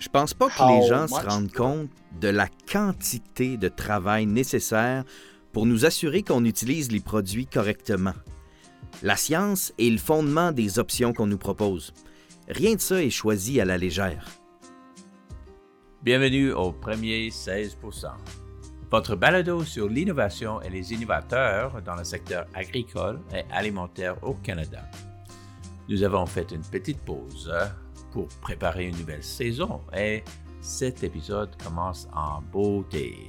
Je pense pas que les gens se rendent compte de la quantité de travail nécessaire pour nous assurer qu'on utilise les produits correctement. La science est le fondement des options qu'on nous propose. Rien de ça est choisi à la légère. Bienvenue au premier 16 votre balado sur l'innovation et les innovateurs dans le secteur agricole et alimentaire au Canada. Nous avons fait une petite pause pour préparer une nouvelle saison et cet épisode commence en beauté.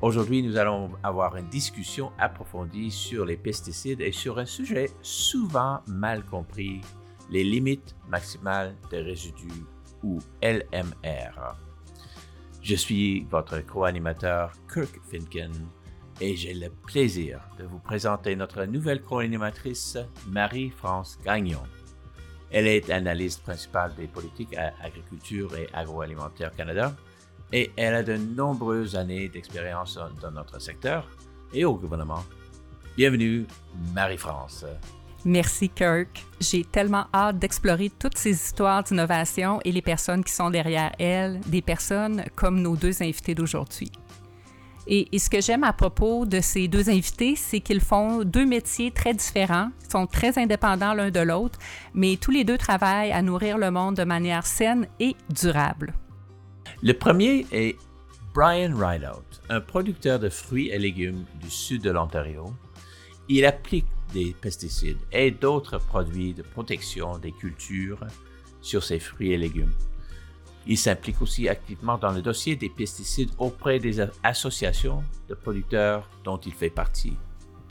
Aujourd'hui, nous allons avoir une discussion approfondie sur les pesticides et sur un sujet souvent mal compris, les limites maximales des résidus ou LMR. Je suis votre co-animateur Kirk Finken et j'ai le plaisir de vous présenter notre nouvelle co-animatrice Marie-France Gagnon. Elle est analyste principale des politiques à Agriculture et Agroalimentaire Canada et elle a de nombreuses années d'expérience dans notre secteur et au gouvernement. Bienvenue, Marie-France. Merci Kirk. J'ai tellement hâte d'explorer toutes ces histoires d'innovation et les personnes qui sont derrière elles, des personnes comme nos deux invités d'aujourd'hui. Et, ce que j'aime à propos de ces deux invités, c'est qu'ils font deux métiers très différents, sont très indépendants l'un de l'autre, mais tous les deux travaillent à nourrir le monde de manière saine et durable. Le premier est Brian Rideout, un producteur de fruits et légumes du sud de l'Ontario. Il applique des pesticides et d'autres produits de protection des cultures sur ses fruits et légumes. Il s'implique aussi activement dans le dossier des pesticides auprès des associations de producteurs dont il fait partie.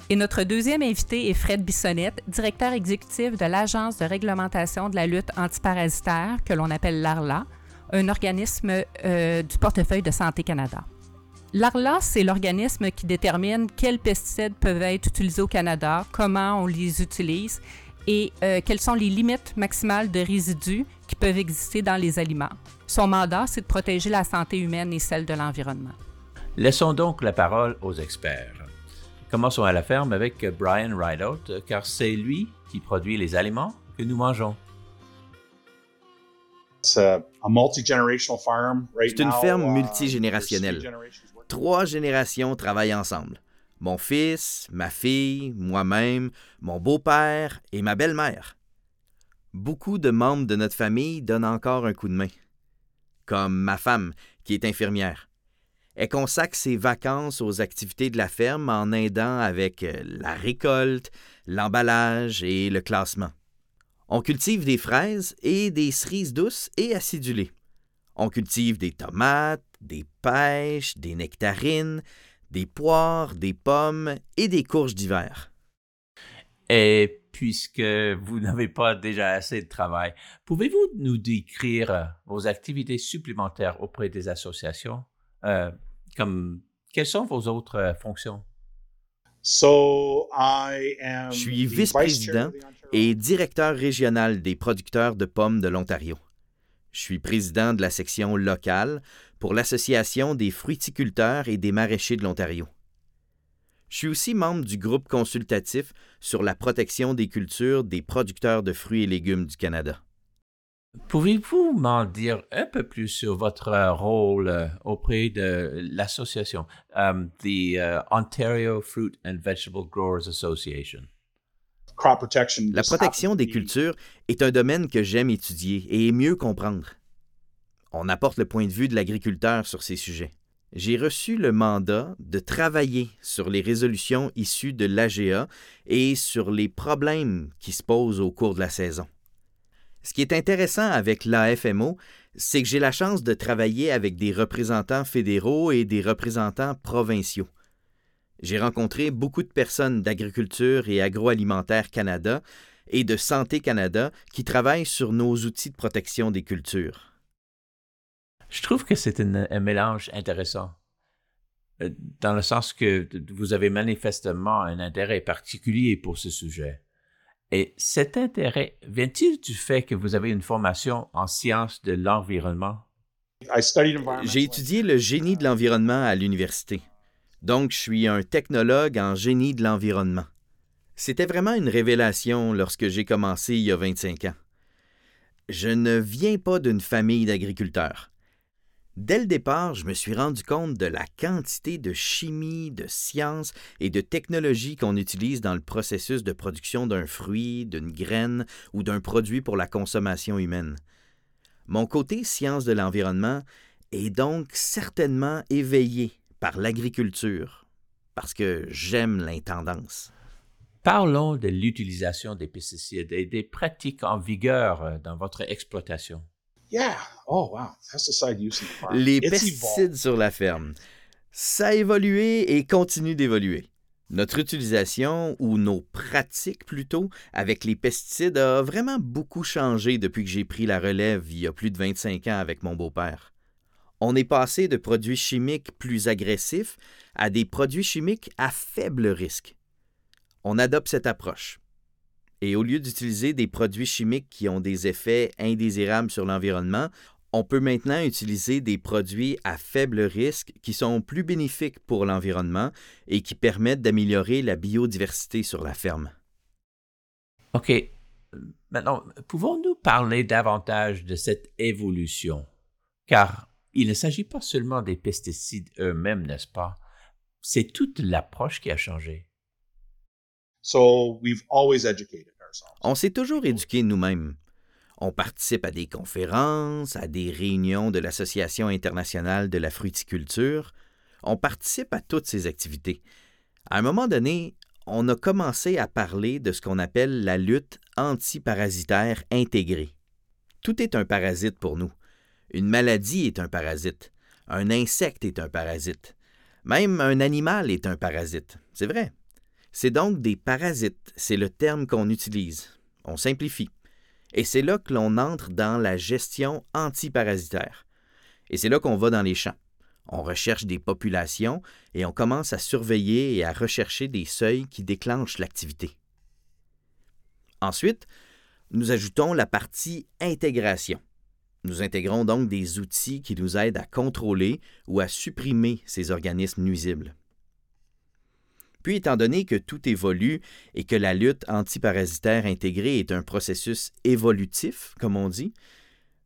Et notre deuxième invité est Fred Bissonnette, directeur exécutif de l'Agence de réglementation de la lutte antiparasitaire, que l'on appelle l'ARLA, un organisme euh, du portefeuille de Santé Canada. L'ARLA, c'est l'organisme qui détermine quels pesticides peuvent être utilisés au Canada, comment on les utilise et euh, quelles sont les limites maximales de résidus qui peuvent exister dans les aliments. Son mandat, c'est de protéger la santé humaine et celle de l'environnement. Laissons donc la parole aux experts. Commençons à la ferme avec Brian Rideout, car c'est lui qui produit les aliments que nous mangeons. C'est une ferme uh, multigénérationnelle. Trois générations travaillent ensemble. Mon fils, ma fille, moi-même, mon beau-père et ma belle-mère. Beaucoup de membres de notre famille donnent encore un coup de main comme ma femme, qui est infirmière. Elle consacre ses vacances aux activités de la ferme en aidant avec euh, la récolte, l'emballage et le classement. On cultive des fraises et des cerises douces et acidulées. On cultive des tomates, des pêches, des nectarines, des poires, des pommes et des courges d'hiver. Puisque vous n'avez pas déjà assez de travail, pouvez-vous nous décrire vos activités supplémentaires auprès des associations? Euh, comme, quelles sont vos autres fonctions? Je suis vice-président et directeur régional des producteurs de pommes de l'Ontario. Je suis président de la section locale pour l'Association des fruiticulteurs et des maraîchers de l'Ontario. Je suis aussi membre du groupe consultatif sur la protection des cultures des producteurs de fruits et légumes du Canada. Pouvez-vous m'en dire un peu plus sur votre rôle euh, auprès de l'association, um, the uh, Ontario Fruit and Vegetable Growers Association? La protection des cultures est un domaine que j'aime étudier et mieux comprendre. On apporte le point de vue de l'agriculteur sur ces sujets j'ai reçu le mandat de travailler sur les résolutions issues de l'AGA et sur les problèmes qui se posent au cours de la saison. Ce qui est intéressant avec l'AFMO, c'est que j'ai la chance de travailler avec des représentants fédéraux et des représentants provinciaux. J'ai rencontré beaucoup de personnes d'Agriculture et Agroalimentaire Canada et de Santé Canada qui travaillent sur nos outils de protection des cultures. Je trouve que c'est un, mélange intéressant, euh, dans le sens que vous avez manifestement un intérêt particulier pour ce sujet. Et cet intérêt vient-il du fait que vous avez une formation en sciences de l'environnement? J'ai étudié le génie de l'environnement à l'université. Donc, je suis un technologue en génie de l'environnement. C'était vraiment une révélation lorsque j'ai commencé il y a 25 ans. Je ne viens pas d'une famille d'agriculteurs. Dès le départ, je me suis rendu compte de la quantité de chimie, de science et de technologie qu'on utilise dans le processus de production d'un fruit, d'une graine ou d'un produit pour la consommation humaine. Mon côté science de l'environnement est donc certainement éveillé par l'agriculture, parce que j'aime l'intendance. Parlons de l'utilisation des pesticides et des pratiques en vigueur dans votre exploitation. Oh, Les pesticides sur la ferme. Ça a évolué et continue d'évoluer. Notre utilisation, ou nos pratiques plutôt, avec les pesticides a vraiment beaucoup changé depuis que j'ai pris la relève il y a plus de 25 ans avec mon beau-père. On est passé de produits chimiques plus agressifs à des produits chimiques à faible risque. On adopte cette approche. Et au lieu d'utiliser des produits chimiques qui ont des effets indésirables sur l'environnement, on peut maintenant utiliser des produits à faible risque qui sont plus bénéfiques pour l'environnement et qui permettent d'améliorer la biodiversité sur la ferme. OK. Maintenant, pouvons-nous parler davantage de cette évolution? Car il ne s'agit pas seulement des pesticides eux-mêmes, n'est-ce pas? C'est toute l'approche qui a changé. On s'est toujours éduqué nous-mêmes. On participe à des conférences, à des réunions de l'Association internationale de la fruticulture. On participe à toutes ces activités. À un moment donné, on a commencé à parler de ce qu'on appelle la lutte antiparasitaire intégrée. Tout est un parasite pour nous. Une maladie est un parasite. Un insecte est un parasite. Même un animal est un parasite. C'est vrai. C'est donc des parasites, c'est le terme qu'on utilise. On simplifie. Et c'est là que l'on entre dans la gestion antiparasitaire. Et c'est là qu'on va dans les champs. On recherche des populations et on commence à surveiller et à rechercher des seuils qui déclenchent l'activité. Ensuite, nous ajoutons la partie intégration. Nous intégrons donc des outils qui nous aident à contrôler ou à supprimer ces organismes nuisibles. Puis, étant donné que tout évolue et que la lutte antiparasitaire intégrée est un processus évolutif, comme on dit,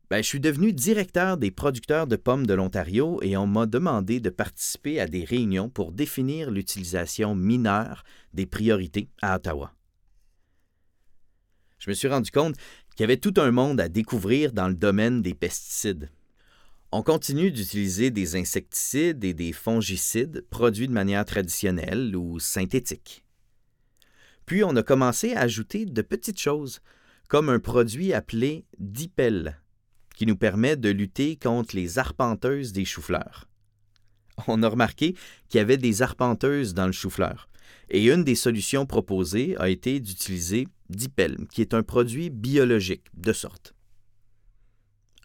ben, je suis devenu directeur des producteurs de pommes de l'Ontario et on m'a demandé de participer à des réunions pour définir l'utilisation mineure des priorités à Ottawa. Je me suis rendu compte qu'il y avait tout un monde à découvrir dans le domaine des pesticides. On continue d'utiliser des insecticides et des fongicides produits de manière traditionnelle ou synthétique. Puis on a commencé à ajouter de petites choses, comme un produit appelé Dipel, qui nous permet de lutter contre les arpenteuses des choux-fleurs. On a remarqué qu'il y avait des arpenteuses dans le chou-fleur, et une des solutions proposées a été d'utiliser Dipel, qui est un produit biologique de sorte.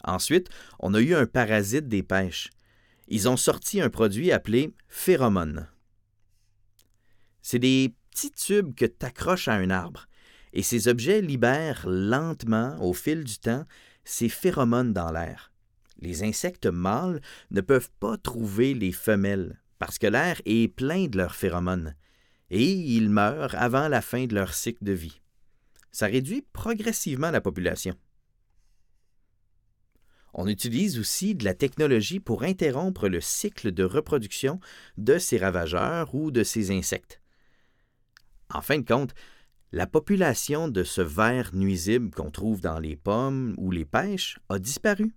Ensuite, on a eu un parasite des pêches. Ils ont sorti un produit appelé phéromone. C'est des petits tubes que tu accroches à un arbre, et ces objets libèrent lentement, au fil du temps, ces phéromones dans l'air. Les insectes mâles ne peuvent pas trouver les femelles parce que l'air est plein de leurs phéromones, et ils meurent avant la fin de leur cycle de vie. Ça réduit progressivement la population. On utilise aussi de la technologie pour interrompre le cycle de reproduction de ces ravageurs ou de ces insectes. En fin de compte, la population de ce ver nuisible qu'on trouve dans les pommes ou les pêches a disparu.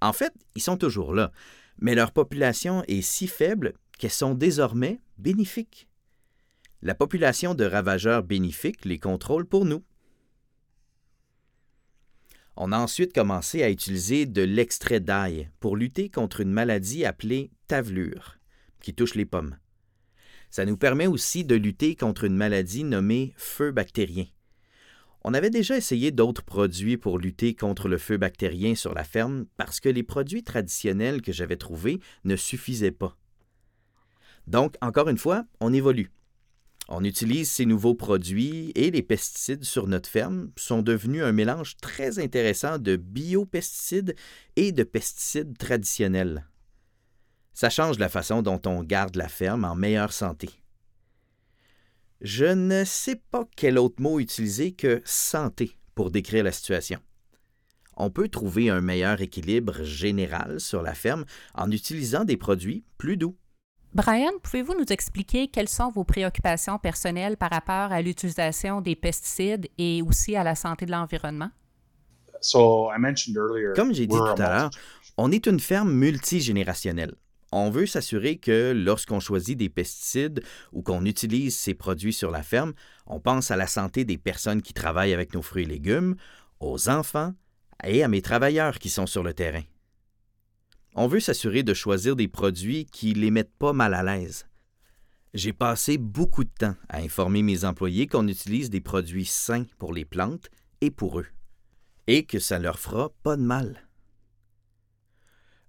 En fait, ils sont toujours là, mais leur population est si faible qu'elles sont désormais bénéfiques. La population de ravageurs bénéfiques les contrôle pour nous. On a ensuite commencé à utiliser de l'extrait d'ail pour lutter contre une maladie appelée tavelure, qui touche les pommes. Ça nous permet aussi de lutter contre une maladie nommée feu bactérien. On avait déjà essayé d'autres produits pour lutter contre le feu bactérien sur la ferme parce que les produits traditionnels que j'avais trouvés ne suffisaient pas. Donc, encore une fois, on évolue. On utilise ces nouveaux produits et les pesticides sur notre ferme sont devenus un mélange très intéressant de biopesticides et de pesticides traditionnels. Ça change la façon dont on garde la ferme en meilleure santé. Je ne sais pas quel autre mot utiliser que santé pour décrire la situation. on peut trouver un meilleur équilibre général sur la ferme en utilisant des produits plus doux. Brian, pouvez-vous nous expliquer quelles sont vos préoccupations personnelles par rapport à l'utilisation des pesticides et aussi à la santé de l'environnement? Comme j'ai dit tout à l'heure, on est une ferme multigénérationnelle. On veut s'assurer que lorsqu'on choisit des pesticides ou qu'on utilise ces produits sur la ferme, on pense à la santé des personnes qui travaillent avec nos fruits et légumes, aux enfants et à mes travailleurs qui sont sur le terrain. On veut s'assurer de choisir des produits qui les mettent pas mal à l'aise. J'ai passé beaucoup de temps à informer mes employés qu'on utilise des produits sains pour les plantes et pour eux, et que ça leur fera pas de mal.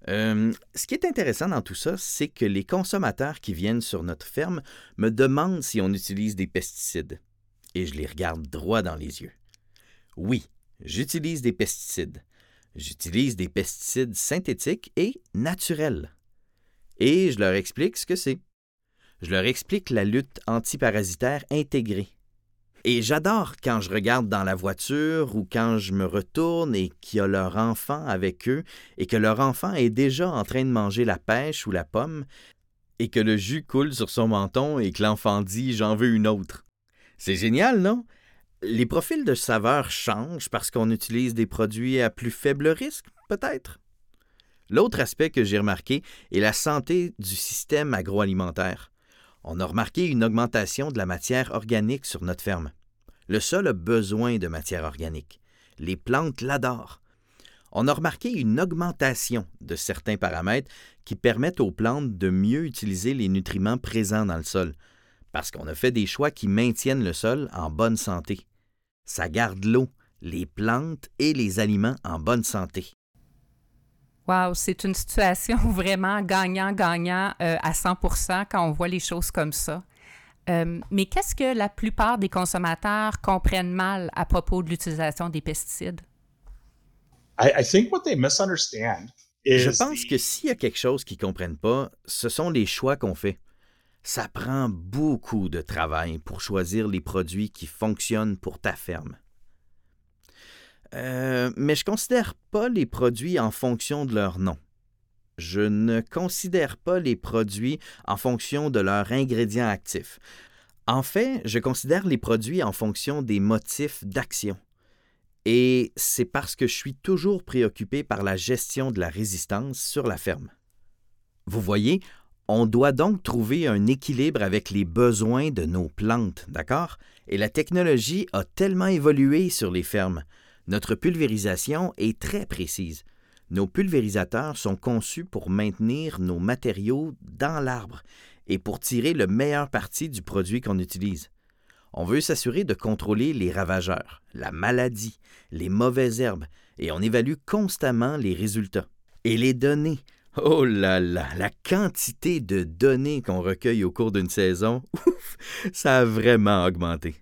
Euh, ce qui est intéressant dans tout ça, c'est que les consommateurs qui viennent sur notre ferme me demandent si on utilise des pesticides, et je les regarde droit dans les yeux. Oui, j'utilise des pesticides, J'utilise des pesticides synthétiques et naturels. Et je leur explique ce que c'est. Je leur explique la lutte antiparasitaire intégrée. Et j'adore quand je regarde dans la voiture ou quand je me retourne et qu'il y a leur enfant avec eux et que leur enfant est déjà en train de manger la pêche ou la pomme et que le jus coule sur son menton et que l'enfant dit J'en veux une autre. C'est génial, non? Les profils de saveurs changent parce qu'on utilise des produits à plus faible risque, peut-être? L'autre aspect que j'ai remarqué est la santé du système agroalimentaire. On a remarqué une augmentation de la matière organique sur notre ferme. Le sol a besoin de matière organique. Les plantes l'adorent. On a remarqué une augmentation de certains paramètres qui permettent aux plantes de mieux utiliser les nutriments présents dans le sol, parce qu'on a fait des choix qui maintiennent le sol en bonne santé. Ça garde l'eau, les plantes et les aliments en bonne santé. Wow, c'est une situation vraiment gagnant-gagnant euh, à 100% quand on voit les choses comme ça. Euh, mais qu'est-ce que la plupart des consommateurs comprennent mal à propos de l'utilisation des pesticides? Je pense que s'il y a quelque chose qu'ils ne comprennent pas, ce sont les choix qu'on fait. Ça prend beaucoup de travail pour choisir les produits qui fonctionnent pour ta ferme. Euh, mais je ne considère pas les produits en fonction de leur nom. Je ne considère pas les produits en fonction de leurs ingrédients actifs. En fait, je considère les produits en fonction des motifs d'action. Et c'est parce que je suis toujours préoccupé par la gestion de la résistance sur la ferme. Vous voyez, on doit donc trouver un équilibre avec les besoins de nos plantes, d'accord? Et la technologie a tellement évolué sur les fermes. Notre pulvérisation est très précise. Nos pulvérisateurs sont conçus pour maintenir nos matériaux dans l'arbre et pour tirer le meilleur parti du produit qu'on utilise. On veut s'assurer de contrôler les ravageurs, la maladie, les mauvaises herbes, et on évalue constamment les résultats. Et les données, Oh là là, la quantité de données qu'on recueille au cours d'une saison, ouf, ça a vraiment augmenté.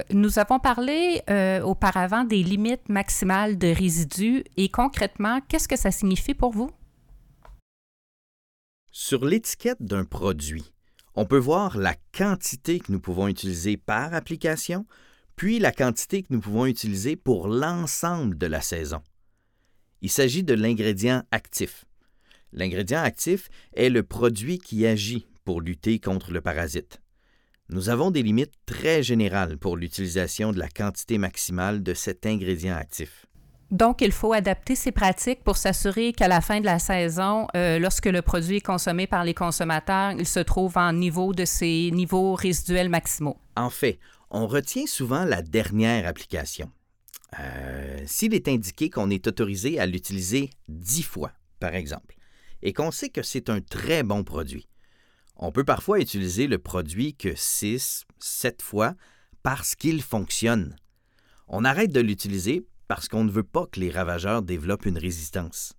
Euh, nous avons parlé euh, auparavant des limites maximales de résidus et concrètement, qu'est-ce que ça signifie pour vous? Sur l'étiquette d'un produit, on peut voir la quantité que nous pouvons utiliser par application, puis la quantité que nous pouvons utiliser pour l'ensemble de la saison. Il s'agit de l'ingrédient actif. L'ingrédient actif est le produit qui agit pour lutter contre le parasite. Nous avons des limites très générales pour l'utilisation de la quantité maximale de cet ingrédient actif. Donc, il faut adapter ces pratiques pour s'assurer qu'à la fin de la saison, euh, lorsque le produit est consommé par les consommateurs, il se trouve en niveau de ses niveaux résiduels maximaux. En fait, on retient souvent la dernière application. Euh, s'il est indiqué qu'on est autorisé à l'utiliser dix fois, par exemple, et qu'on sait que c'est un très bon produit. On peut parfois utiliser le produit que 6, 7 fois parce qu'il fonctionne. On arrête de l'utiliser parce qu'on ne veut pas que les ravageurs développent une résistance.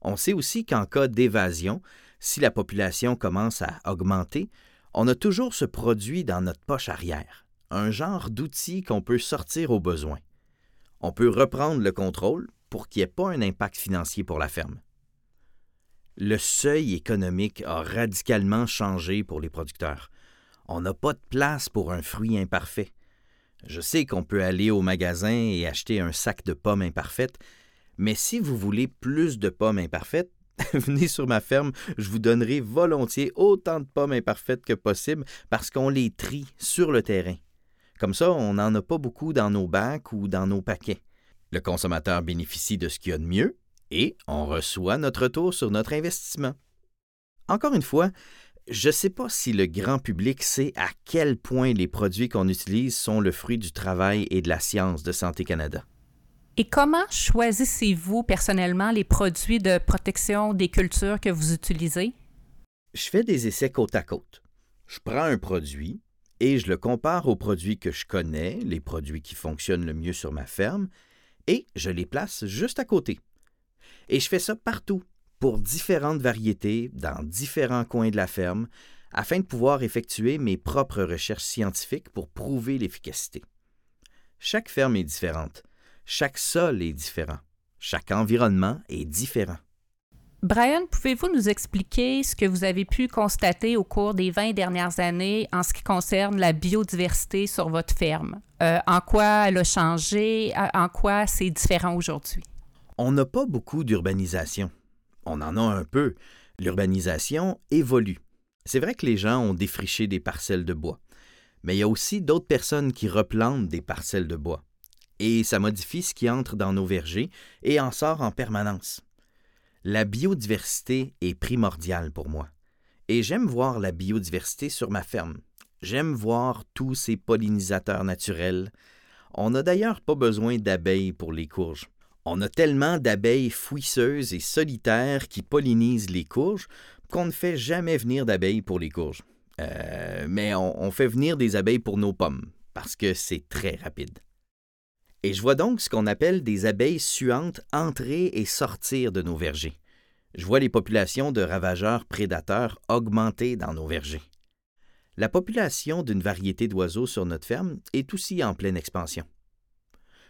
On sait aussi qu'en cas d'évasion, si la population commence à augmenter, on a toujours ce produit dans notre poche arrière, un genre d'outil qu'on peut sortir au besoin. On peut reprendre le contrôle pour qu'il n'y ait pas un impact financier pour la ferme le seuil économique a radicalement changé pour les producteurs. On n'a pas de place pour un fruit imparfait. Je sais qu'on peut aller au magasin et acheter un sac de pommes imparfaites, Mais si vous voulez plus de pommes imparfaites, venez sur ma ferme, je vous donnerai volontiers autant de pommes imparfaites que possible parce qu'on les trie sur le terrain. Comme ça, on n'en a pas beaucoup dans nos bacs ou dans nos paquets. Le consommateur bénéficie de ce qu'il y a de mieux et on reçoit notre retour sur notre investissement. Encore une fois, je ne sais pas si le grand public sait à quel point les produits qu'on utilise sont le fruit du travail et de la science de Santé Canada. Et comment choisissez-vous personnellement les produits de protection des cultures que vous utilisez? Je fais des essais côte à côte. Je prends un produit et je le compare aux produits que je connais, les produits qui fonctionnent le mieux sur ma ferme, et je les place juste à côté. Et je fais ça partout, pour différentes variétés, dans différents coins de la ferme, afin de pouvoir effectuer mes propres recherches scientifiques pour prouver l'efficacité. Chaque ferme est différente. Chaque sol est différent. Chaque environnement est différent. Brian, pouvez-vous nous expliquer ce que vous avez pu constater au cours des 20 dernières années en ce qui concerne la biodiversité sur votre ferme? Euh, en quoi elle a changé? En quoi c'est différent aujourd'hui? On n'a pas beaucoup d'urbanisation. On en a un peu. L'urbanisation évolue. C'est vrai que les gens ont défriché des parcelles de bois, mais il y a aussi d'autres personnes qui replantent des parcelles de bois et ça modifie ce qui entre dans nos vergers et en sort en permanence. La biodiversité est primordiale pour moi, et j'aime voir la biodiversité sur ma ferme. J'aime voir tous ces pollinisateurs naturels. On n'a d'ailleurs pas besoin d'abeilles pour les courges. On a tellement d'abeilles fouisseuses et solitaires qui pollinisent les courges qu'on ne fait jamais venir d'abeilles pour les courges. Euh, mais on, on fait venir des abeilles pour nos pommes, parce que c'est très rapide. Et je vois donc ce qu'on appelle des abeilles suantes entrer et sortir de nos vergers. Je vois les populations de ravageurs prédateurs augmenter dans nos vergers. La population d'une variété d'oiseaux sur notre ferme est aussi en pleine expansion.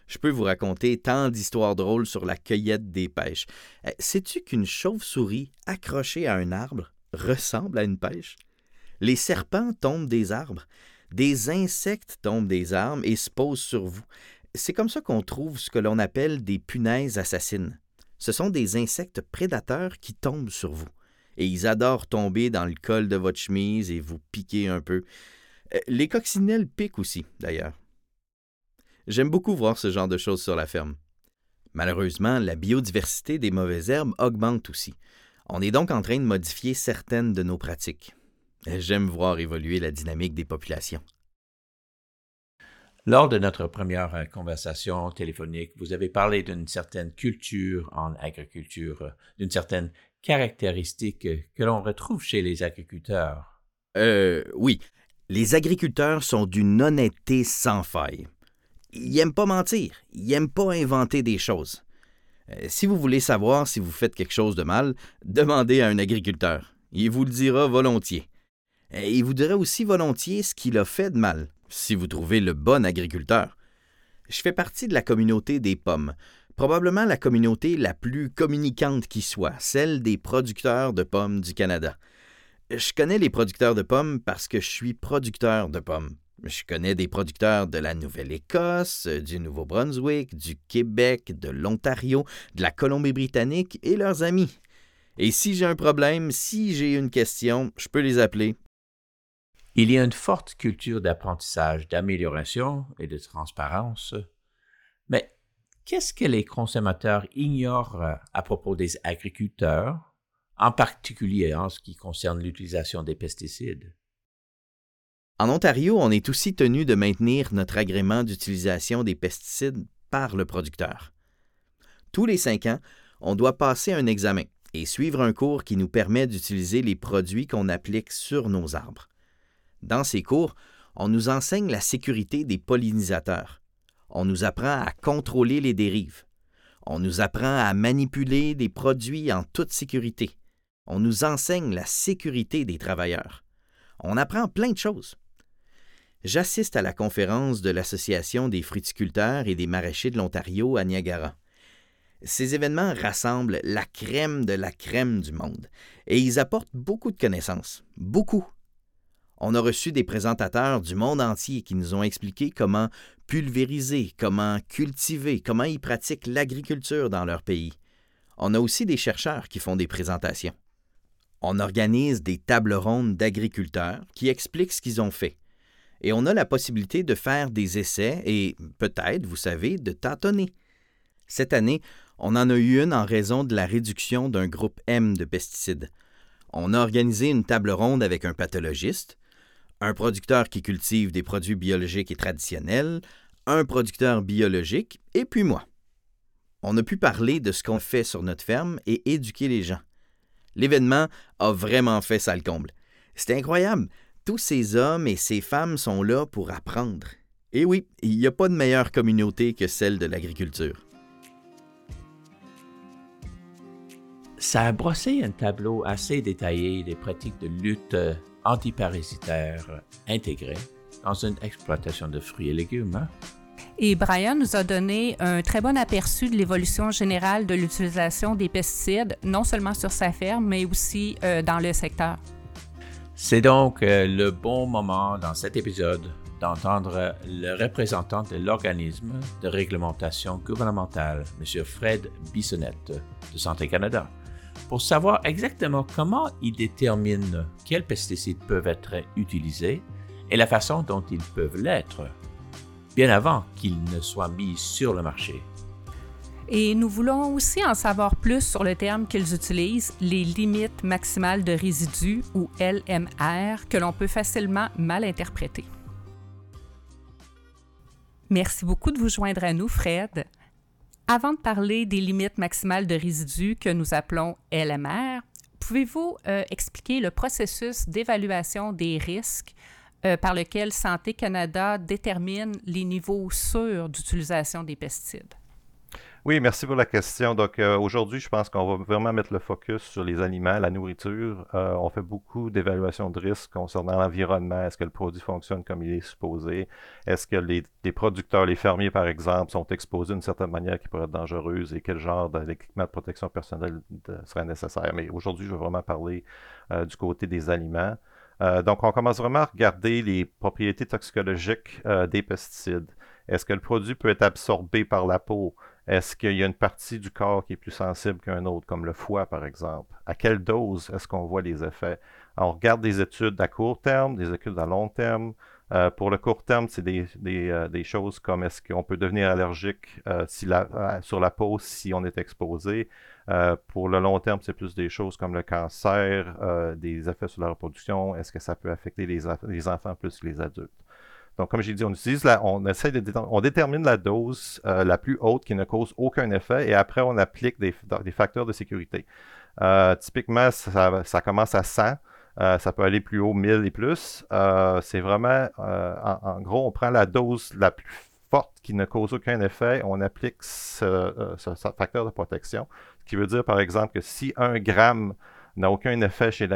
Je peux vous raconter tant d'histoires drôles sur la cueillette des pêches. Eh, sais-tu qu'une chauve-souris accrochée à un arbre ressemble à une pêche? Les serpents tombent des arbres, des insectes tombent des arbres et se posent sur vous. C'est comme ça qu'on trouve ce que l'on appelle des punaises assassines. Ce sont des insectes prédateurs qui tombent sur vous. Et ils adorent tomber dans le col de votre chemise et vous piquer un peu. Euh, les coccinelles piquent aussi, d'ailleurs. J'aime beaucoup voir ce genre de choses sur la ferme. Malheureusement, la biodiversité des mauvaises herbes augmente aussi. On est donc en train de modifier certaines de nos pratiques. J'aime voir évoluer la dynamique des populations. Lors de notre première euh, conversation téléphonique, vous avez parlé d'une certaine culture en agriculture, euh, d'une certaine caractéristique que l'on retrouve chez les agriculteurs. Euh, oui. Les agriculteurs sont d'une honnêteté sans faille. Ils n'aiment pas mentir, ils n'aiment pas inventer des choses. Euh, si vous voulez savoir si vous faites quelque chose de mal, demandez à un agriculteur. Il vous le dira volontiers. Et il vous dira aussi volontiers ce qu'il a fait de mal si vous trouvez le bon agriculteur. Je fais partie de la communauté des pommes, probablement la communauté la plus communicante qui soit, celle des producteurs de pommes du Canada. Je connais les producteurs de pommes parce que je suis producteur de pommes. Je connais des producteurs de la Nouvelle-Écosse, du Nouveau-Brunswick, du Québec, de l'Ontario, de la Colombie-Britannique et leurs amis. Et si j'ai un problème, si j'ai une question, je peux les appeler il y a une forte culture d'apprentissage, d'amélioration et de transparence. Mais qu'est-ce que les consommateurs ignorent euh, à propos des agriculteurs, en particulier en ce qui concerne l'utilisation des pesticides? En Ontario, on est aussi tenu de maintenir notre agrément d'utilisation des pesticides par le producteur. Tous les cinq ans, on doit passer un examen et suivre un cours qui nous permet d'utiliser les produits qu'on applique sur nos arbres. Dans ces cours, on nous enseigne la sécurité des pollinisateurs. On nous apprend à contrôler les dérives. On nous apprend à manipuler des produits en toute sécurité. On nous enseigne la sécurité des travailleurs. On apprend plein de choses. J'assiste à la conférence de l'Association des fruticulteurs et des maraîchers de l'Ontario à Niagara. Ces événements rassemblent la crème de la crème du monde et ils apportent beaucoup de connaissances, beaucoup On a reçu des présentateurs du monde entier qui nous ont expliqué comment pulvériser, comment cultiver, comment ils pratiquent l'agriculture dans leur pays. On a aussi des chercheurs qui font des présentations. On organise des tables rondes d'agriculteurs qui expliquent ce qu'ils ont fait. Et on a la possibilité de faire des essais et peut-être, vous savez, de tâtonner. Cette année, on en a eu une en raison de la réduction d'un groupe M de pesticides. On a organisé une table ronde avec un pathologiste, un producteur qui cultive des produits biologiques et traditionnels, un producteur biologique et puis moi. On a pu parler de ce qu'on fait sur notre ferme et éduquer les gens. L'événement a vraiment fait ça le comble. C'était incroyable. Tous ces hommes et ces femmes sont là pour apprendre. Et oui, il n'y a pas de meilleure communauté que celle de l'agriculture. Ça a brossé un tableau assez détaillé des pratiques de lutte antiparasitaire intégrées dans une exploitation de fruits et légumes. Hein? Et Brian nous a donné un très bon aperçu de l'évolution générale de l'utilisation des pesticides, non seulement sur sa ferme, mais aussi euh, dans le secteur. C'est donc euh, le bon moment dans cet épisode d'entendre le représentant de l'organisme de réglementation gouvernementale, M. Fred Bissonnette de Santé Canada, pour savoir exactement comment il détermine quels pesticides peuvent être utilisés et la façon dont ils peuvent l'être bien avant qu'ils ne soient mis sur le marché. Et nous voulons aussi en savoir plus sur le terme qu'ils utilisent, les limites maximales de résidus ou LMR, que l'on peut facilement mal interpréter. Merci beaucoup de vous joindre à nous, Fred. Avant de parler des limites maximales de résidus que nous appelons LMR, pouvez-vous euh, expliquer le processus d'évaluation des risques euh, par lequel Santé Canada détermine les niveaux sûrs d'utilisation des pesticides? Oui, merci pour la question. Donc euh, aujourd'hui, je pense qu'on va vraiment mettre le focus sur les aliments, la nourriture. Euh, on fait beaucoup d'évaluations de risques concernant l'environnement. Est-ce que le produit fonctionne comme il est supposé? Est-ce que les, producteurs, les fermiers, par exemple, sont exposés d'une certaine manière qui pourrait être dangereuse et quel genre d'équipement de protection personnelle serait nécessaire? Mais aujourd'hui, je vais vraiment parler du côté des aliments. Euh, donc, on commence vraiment à regarder les propriétés toxicologiques euh, des pesticides. Est-ce que le produit peut être absorbé par la peau? Est-ce qu'il y a une partie du corps qui est plus sensible qu'un autre, comme le foie, par exemple? À quelle dose est-ce qu'on voit les effets? on regarde des études à court terme, des études à long terme. Euh, pour le court terme, c'est des, choses comme est-ce qu'on peut devenir allergique sur la peau si on est exposé. Euh, pour le long terme, c'est plus des choses comme le cancer, euh, des effets sur la reproduction. Est-ce que ça peut affecter les, enfants plus que les adultes? Donc, comme j'ai dit, on utilise on essaie de on détermine la dose euh, la plus haute qui ne cause aucun effet et après on applique des, facteurs de sécurité. typiquement, ça, commence à 100. ça peut aller plus haut, 1000 et plus. c'est vraiment, en, gros, on prend la dose la plus forte qui ne cause aucun effet, on applique ce facteur de protection qui veut dire, par exemple, que si un gramme n'a aucun effet chez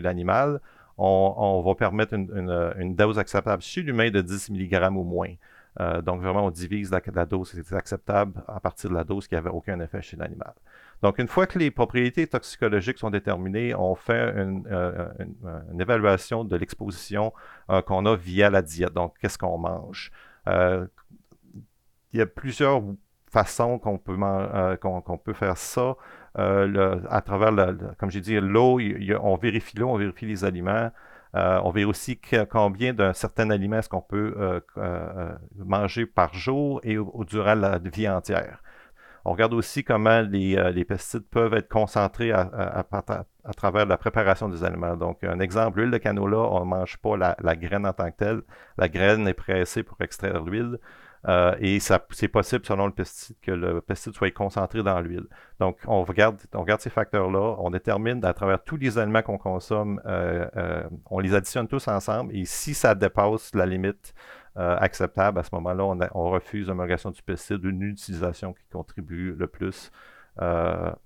l'animal, on, va permettre une, dose acceptable chez l'humain de 10 mg ou moins. Euh, donc, vraiment, on divise la, dose qui est acceptable à partir de la dose qui n'avait aucun effet chez l'animal. Donc, une fois que les propriétés toxicologiques sont déterminées, on fait une, euh, évaluation de l'exposition euh, qu'on a via la diète. Donc, qu'est-ce qu'on mange? il y a plusieurs façon qu'on peut, euh, qu'on, peut faire ça. Euh, à travers, comme j'ai dit, l'eau, on vérifie l'eau, on vérifie les aliments. Euh, on vérifie aussi combien d'un certain aliment est-ce qu'on peut manger par jour et durant la vie entière. On regarde aussi comment les, pesticides peuvent être concentrés à, travers la préparation des aliments. Donc, un exemple, l'huile de canola, on ne mange pas la, graine en tant que telle. La graine est pressée pour extraire l'huile. Euh, et c'est possible, selon le pesticide, que le pesticide soit concentré dans l'huile. Donc, on regarde, on regarde ces facteurs-là, on détermine à travers tous les aliments qu'on consomme, euh, euh, on les additionne tous ensemble, et si ça dépasse la limite acceptable, à ce moment-là, on, refuse l'homologation du pesticide une utilisation qui contribue le plus à,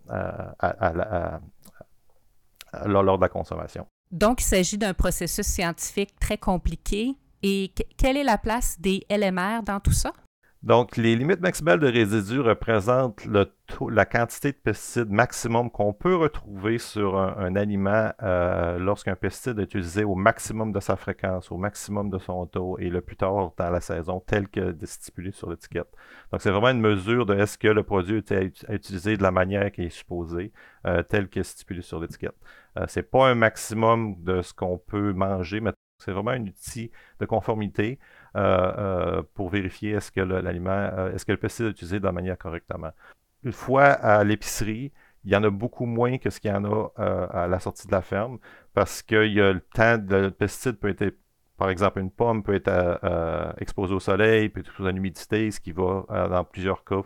lors de la consommation. Donc, il s'agit d'un processus scientifique très compliqué et quelle est la place des LMR dans tout ça? Donc, les limites maximales de résidus représentent la quantité de pesticides maximum qu'on peut retrouver sur un, aliment euh, lorsqu'un pesticide est utilisé au maximum de sa fréquence, au maximum de son taux et le plus tard dans la saison, tel que stipulé sur l'étiquette. Donc, c'est vraiment une mesure de est-ce que le produit est utilisé de la manière qui est supposée, euh, tel que stipulé sur l'étiquette. Euh, c'est pas un maximum de ce qu'on peut manger, mais c'est vraiment un outil de conformité. Euh, euh, pour vérifier est-ce que l'aliment, euh, est-ce que le pesticide est utilisé de la manière correctement. Une fois à l'épicerie, il y en a beaucoup moins que ce qu'il y en a à la sortie de la ferme parce que y a le temps, le pesticide peut être, par exemple, une pomme peut être exposée au soleil, peut être sous une humidité, ce qui va, dans plusieurs cas,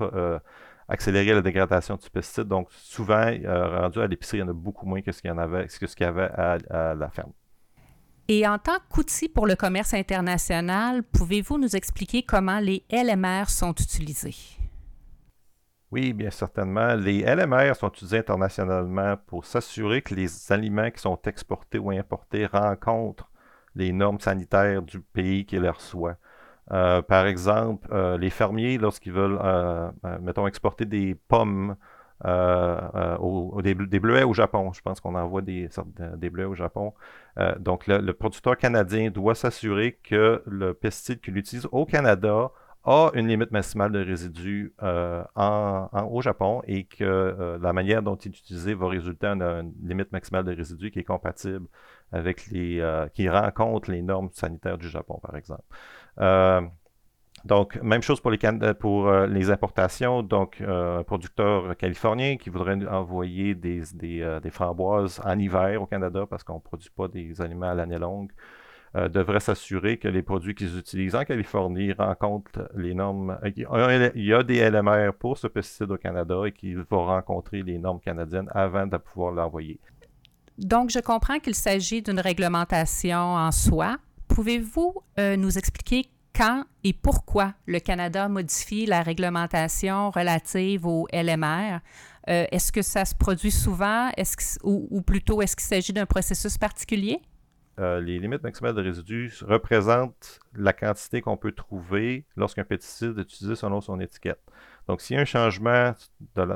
accélérer la dégradation du pesticide. Donc, souvent, rendu à l'épicerie, il y en a beaucoup moins que ce qu'il y en avait, que ce qu'il y avait à la ferme. Et en tant qu'outil pour le commerce international, pouvez-vous nous expliquer comment les LMR sont utilisés? Oui, bien certainement. Les LMR sont utilisés internationalement pour s'assurer que les aliments qui sont exportés ou importés rencontrent les normes sanitaires du pays qui les reçoit. Euh, par exemple, euh, les fermiers, lorsqu'ils veulent, euh, mettons, exporter des pommes euh, euh, des, bleuets au Japon. Je pense qu'on envoie des, des bleuets au Japon. Euh, donc, le, producteur canadien doit s'assurer que le pesticide qu'il utilise au Canada a une limite maximale de résidus en, au Japon et que la manière dont il est utilisé va résulter en une limite maximale de résidus qui est compatible avec les. qui rencontre les normes sanitaires du Japon, par exemple. Donc, même chose pour les, euh, les importations. Donc, euh, un producteur californien qui voudrait envoyer des, euh, framboises en hiver au Canada parce qu'on ne produit pas des aliments à l'année longue, devrait s'assurer que les produits qu'ils utilisent en Californie rencontrent les normes. Il y a des LMR pour ce pesticide au Canada et qu'il va rencontrer les normes canadiennes avant de pouvoir l'envoyer. Donc, je comprends qu'il s'agit d'une réglementation en soi. Pouvez-vous nous expliquer quand et pourquoi le Canada modifie la réglementation relative au LMR. Euh, est-ce que ça se produit souvent? Ou, plutôt est-ce qu'il s'agit d'un processus particulier? Euh, les limites maximales de résidus représentent la quantité qu'on peut trouver lorsqu'un pesticide est utilisé selon son étiquette. Donc, s'il y a un changement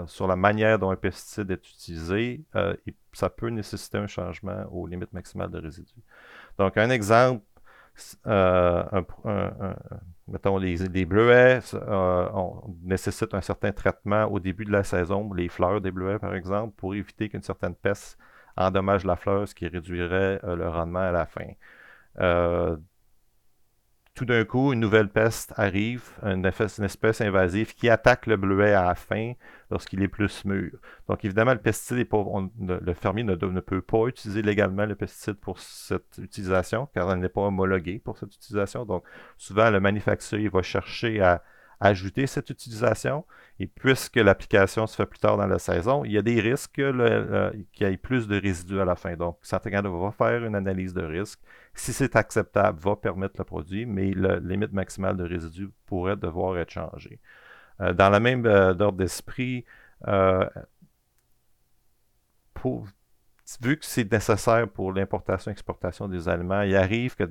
sur la manière dont un pesticide est utilisé, euh, ça peut nécessiter un changement aux limites maximales de résidus. Donc, un exemple, euh, mettons, les, bleuets euh, nécessitent un certain traitement au début de la saison, les fleurs des bleuets par exemple, pour éviter qu'une certaine peste endommage la fleur, ce qui réduirait euh, le rendement à la fin tout d'un coup, une nouvelle peste arrive, une, espèce invasive qui attaque le bleuet à la fin lorsqu'il est plus mûr. Donc, évidemment, le pesticide, le fermier ne, peut pas utiliser légalement le pesticide pour cette utilisation, car il n'est pas homologué pour cette utilisation. Donc, souvent, le manufacturier va chercher à ajouter cette utilisation. Et puisque l'application se fait plus tard dans la saison, il y a des risques qu'il y ait plus de résidus à la fin. Donc, Santé Canada va faire une analyse de risque. Si c'est acceptable, va permettre le produit, mais la limite maximale de résidus pourrait devoir être changée. Euh, dans la même euh, ordre d'esprit, euh, vu que c'est nécessaire pour l'importation-exportation des aliments, il arrive que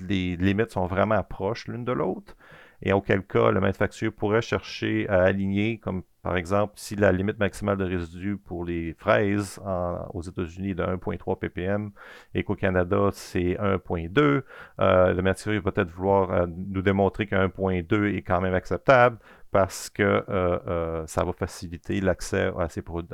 les limites sont vraiment proches l'une de l'autre et auquel cas le manufacturier pourrait chercher à aligner, comme par exemple si la limite maximale de résidus pour les fraises aux États-Unis est de 1.3 ppm et qu'au Canada c'est 1.2, euh, le manufacturier va peut-être vouloir euh, nous démontrer qu'un 1.2 est quand même acceptable parce que euh, ça va faciliter l'accès à ces produits,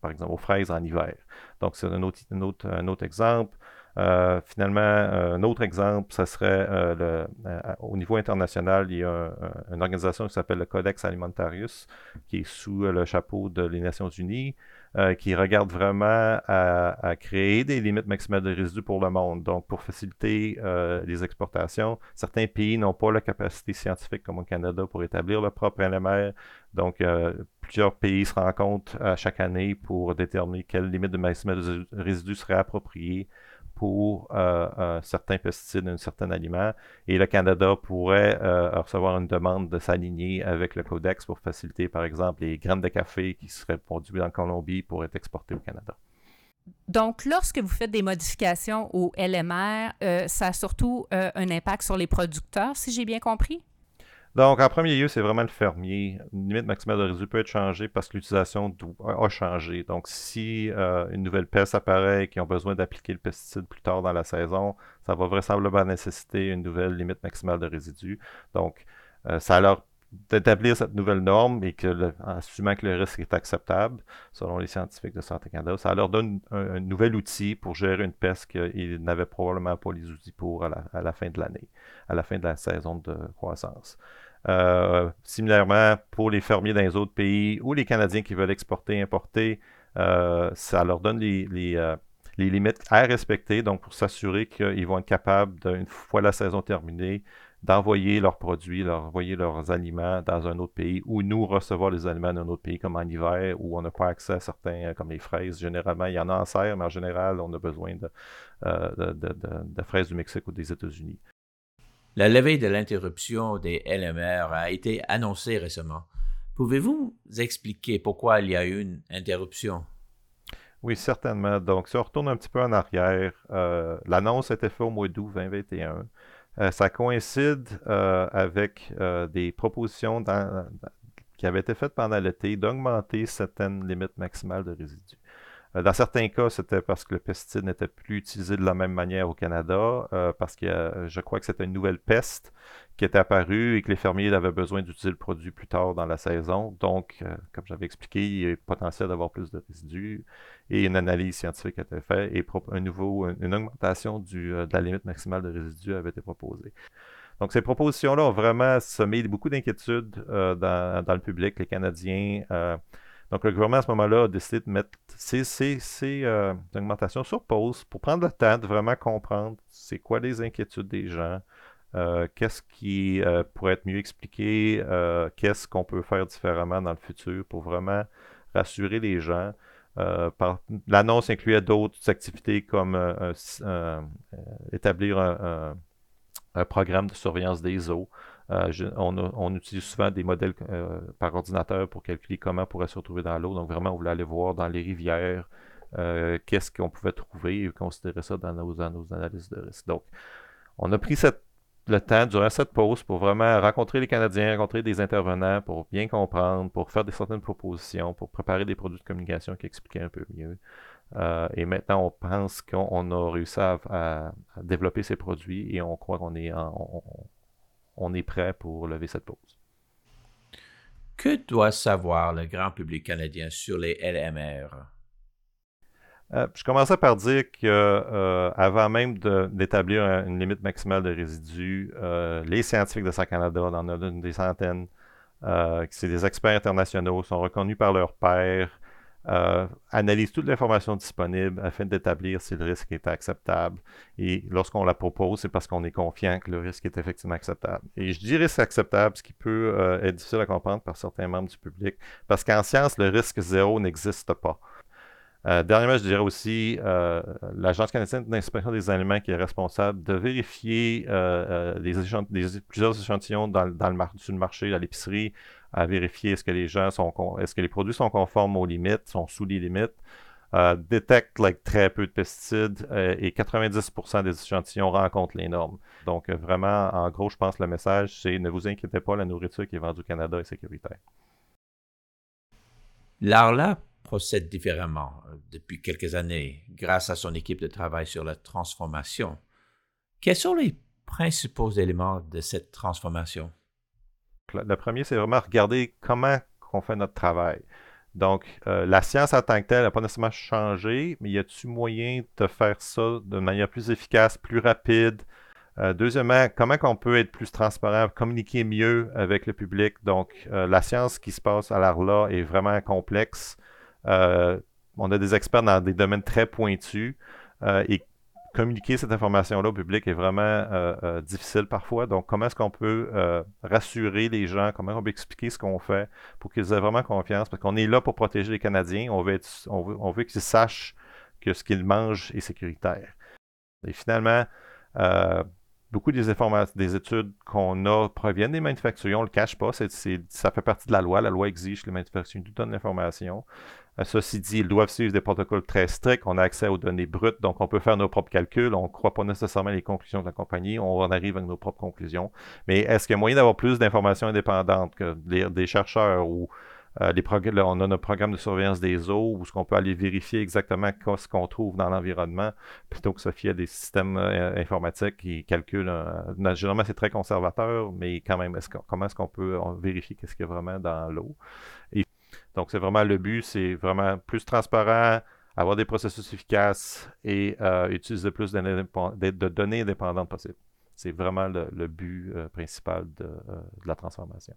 par exemple aux fraises en hiver. Donc c'est un autre exemple. Euh, finalement, un autre exemple, ce serait euh, euh, au niveau international, il y a une organisation qui s'appelle le Codex Alimentarius, qui est sous le chapeau de les Nations Unies, qui regarde vraiment à, créer des limites maximales de résidus pour le monde. Donc, pour faciliter les exportations, certains pays n'ont pas la capacité scientifique comme au Canada pour établir leur propre LMR. Donc, plusieurs pays se rencontrent chaque année pour déterminer quelle limite de maximale de résidus serait appropriée pour euh, euh, certains pesticides, un certain aliment, et le Canada pourrait euh, recevoir une demande de s'aligner avec le Codex pour faciliter, par exemple, les graines de café qui seraient produites en Colombie pour être exportées au Canada. Donc, lorsque vous faites des modifications au LMR, ça a surtout un impact sur les producteurs, si j'ai bien compris? Donc, en premier lieu, c'est vraiment le fermier. Une limite maximale de résidus peut être changée parce que l'utilisation a changé. Donc, si euh, une nouvelle peste apparaît et qu'ils ont besoin d'appliquer le pesticide plus tard dans la saison, ça va vraisemblablement nécessiter une nouvelle limite maximale de résidus. Donc, euh, ça leur d'établir cette nouvelle norme et que, assumant que le risque est acceptable, selon les scientifiques de Santé Canada, ça leur donne un, nouvel outil pour gérer une peste qu'ils n'avaient probablement pas les outils pour à la, fin de l'année, à la fin de la saison de croissance. Euh, similairement, pour les fermiers dans les autres pays ou les Canadiens qui veulent exporter, importer, euh, ça leur donne les, les, euh, les, limites à respecter, donc pour s'assurer qu'ils vont être capables, une fois la saison terminée, d'envoyer leurs produits, d'envoyer leurs aliments dans un autre pays ou nous recevoir les aliments d'un autre pays comme en hiver où on n'a pas accès à certains, euh, comme les fraises. Généralement, il y en a en serre, mais en général, on a besoin de, euh, fraises du Mexique ou des États-Unis. La levée de l'interruption des LMR a été annoncée récemment. Pouvez-vous expliquer pourquoi il y a eu une interruption? Oui, certainement. Donc, si on retourne un petit peu en arrière, euh, l'annonce a été faite au mois d'août 2021. Euh, ça coïncide euh, avec euh, des propositions qui avaient été faites pendant l'été d'augmenter certaines limites maximales de résidus. Dans certains cas, c'était parce que le pesticide n'était plus utilisé de la même manière au Canada, parce que je crois que c'était une nouvelle peste qui était apparue et que les fermiers avaient besoin d'utiliser le produit plus tard dans la saison. Donc, comme j'avais expliqué, il y a potentiel d'avoir plus de résidus et une analyse scientifique a été faite et un nouveau, une augmentation euh, de la limite maximale de résidus avait été proposée. Donc, ces propositions-là ont vraiment semé beaucoup d'inquiétudes euh, dans, le public, les Canadiens. Euh, donc, le gouvernement, à ce moment-là, a décidé de mettre ces, ces augmentations sur pause pour prendre le temps de vraiment comprendre c'est quoi les inquiétudes des gens, qu'est-ce qui pourrait être mieux expliqué, qu'est-ce qu'on peut faire différemment dans le futur pour vraiment rassurer les gens. Euh, l'annonce incluait d'autres activités comme euh, euh, établir un, programme de surveillance des eaux. On, utilise souvent des modèles par ordinateur pour calculer comment on pourrait se retrouver dans l'eau. Donc vraiment, on voulait aller voir dans les rivières qu'est-ce qu'on pouvait trouver et considérer ça dans nos, analyses de risque. Donc, on a pris le temps durant cette pause pour vraiment rencontrer les Canadiens, rencontrer des intervenants pour bien comprendre, pour faire des certaines propositions, pour préparer des produits de communication qui expliquaient un peu mieux. Euh, et maintenant, on pense qu'on a réussi à, développer ces produits et on croit qu'on est, on est prêt pour lever cette pause. Que doit savoir le grand public canadien sur les LMR? Euh, je commençais par dire que euh, avant même d'établir une limite maximale de résidus, euh, les scientifiques de Santé Canada, on en a des centaines, c'est des experts internationaux, sont reconnus par leurs pairs, analysent toute l'information disponible afin d'établir si le risque est acceptable. Et lorsqu'on la propose, c'est parce qu'on est confiant que le risque est effectivement acceptable. Et je dis risque acceptable, ce qui peut être difficile à comprendre par certains membres du public, parce qu'en science, le risque zéro n'existe pas. Euh, dernièrement, je dirais aussi euh, l'Agence canadienne d'inspection des aliments qui est responsable de vérifier euh, plusieurs échantillons dans, le sur le marché, à l'épicerie, à vérifier est-ce que les produits sont conformes aux limites, sont sous les limites. détecte très peu de pesticides et 90% des échantillons rencontrent les normes. Donc vraiment, en gros, je pense que le message, c'est ne vous inquiétez pas, la nourriture qui est vendue au Canada est sécuritaire. L'ARLA procède différemment euh, depuis quelques années grâce à son équipe de travail sur la transformation. Quels sont les principaux éléments de cette transformation? Le premier, c'est vraiment regarder comment on fait notre travail. Donc, euh, la science en tant que telle n'a pas nécessairement changé, mais y a-t-il moyen de faire ça de manière plus efficace, plus rapide? Euh, deuxièmement, comment on peut être plus transparent, communiquer mieux avec le public? Donc, la science qui se passe à l'ARLA est vraiment complexe. Euh, on a des experts dans des domaines très pointus euh, et communiquer cette information-là au public est vraiment euh, difficile parfois. Donc, comment est-ce qu'on peut rassurer les gens? Comment on peut expliquer ce qu'on fait pour qu'ils aient vraiment confiance? Parce qu'on est là pour protéger les Canadiens. On veut, qu'ils sachent que ce qu'ils mangent est sécuritaire. Et finalement, beaucoup des, des études qu'on a proviennent des manufacturiers. On ne le cache pas. ça fait partie de la loi. La loi exige que les manufacturiers nous donnent l'information. Euh, ceci dit, ils doivent suivre des protocoles très stricts. On a accès aux données brutes, donc on peut faire nos propres calculs. On ne croit pas nécessairement les conclusions de la compagnie. On en arrive avec nos propres conclusions. Mais est-ce qu'il y a moyen d'avoir plus d'informations indépendantes que des chercheurs ou euh, on a notre programme de surveillance des eaux où ce qu'on peut aller vérifier exactement ce qu'on trouve dans l'environnement plutôt que se fier à des systèmes euh, informatiques qui calculent. généralement, c'est très conservateur, mais quand même, comment est-ce qu'on peut vérifier qu'est-ce qu'il y a vraiment dans l'eau? Donc, c'est vraiment le but, c'est vraiment plus transparent, avoir des processus efficaces et euh, utiliser plus de, données indépendantes possibles. C'est vraiment le, but principal de la transformation.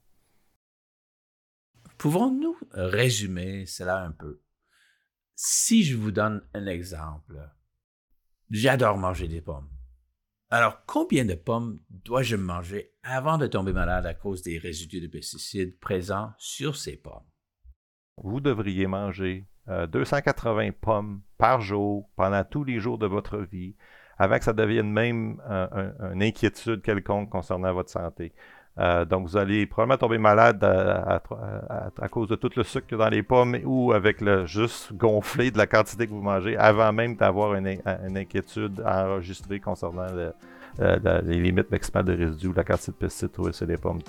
Pouvons-nous résumer cela un peu? Si je vous donne un exemple, j'adore manger des pommes. Alors, combien de pommes dois-je manger avant de tomber malade à cause des résidus de pesticides présents sur ces pommes? Vous devriez manger 280 euh, pommes par jour pendant tous les jours de votre vie, avant que ça devienne même une inquiétude quelconque concernant votre santé. Euh, donc, vous allez probablement tomber malade à, cause de tout le sucre dans les pommes ou avec le juste gonflé de la quantité que vous mangez avant même d'avoir une, inquiétude enregistrée concernant les limites maximales de résidus ou la quantité de pesticides trouvés sur les pommes.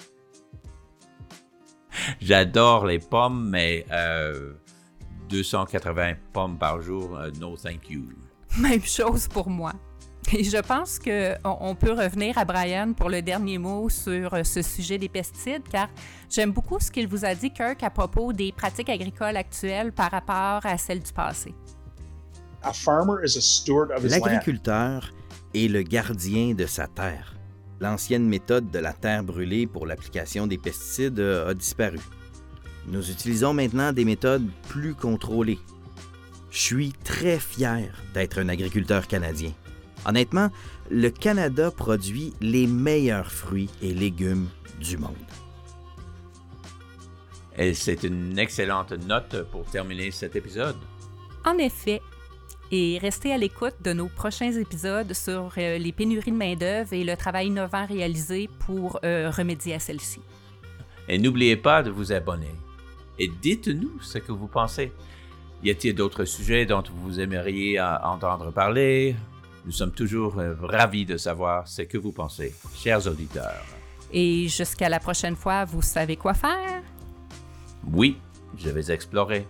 J'adore les pommes, mais 280 euh, pommes par jour, euh, no thank you. Même chose pour moi. Et je pense qu'on peut revenir à Brian pour le dernier mot sur euh, ce sujet des pesticides, car j'aime beaucoup ce qu'il vous a dit, Kirk, à propos des pratiques agricoles actuelles par rapport à celles du passé. L'agriculteur est le gardien de sa terre. L'ancienne méthode de la terre brûlée pour l'application des pesticides a disparu. Nous utilisons maintenant des méthodes plus contrôlées. Je suis très fier d'être un agriculteur canadien. Honnêtement, le Canada produit les meilleurs fruits et légumes du monde. Et c'est une excellente note pour terminer cet épisode. En effet. Et restez à l'écoute de nos prochains épisodes sur euh, les pénuries de main-d'œuvre et le travail innovant réalisé pour euh, remédier à celles-ci. Et n'oubliez pas de vous abonner. Et dites-nous ce que vous pensez. Y a-t-il d'autres sujets dont vous aimeriez entendre parler? Nous sommes toujours euh, ravis de savoir ce que vous pensez, chers auditeurs. Et jusqu'à la prochaine fois, vous savez quoi faire? Oui, je vais explorer.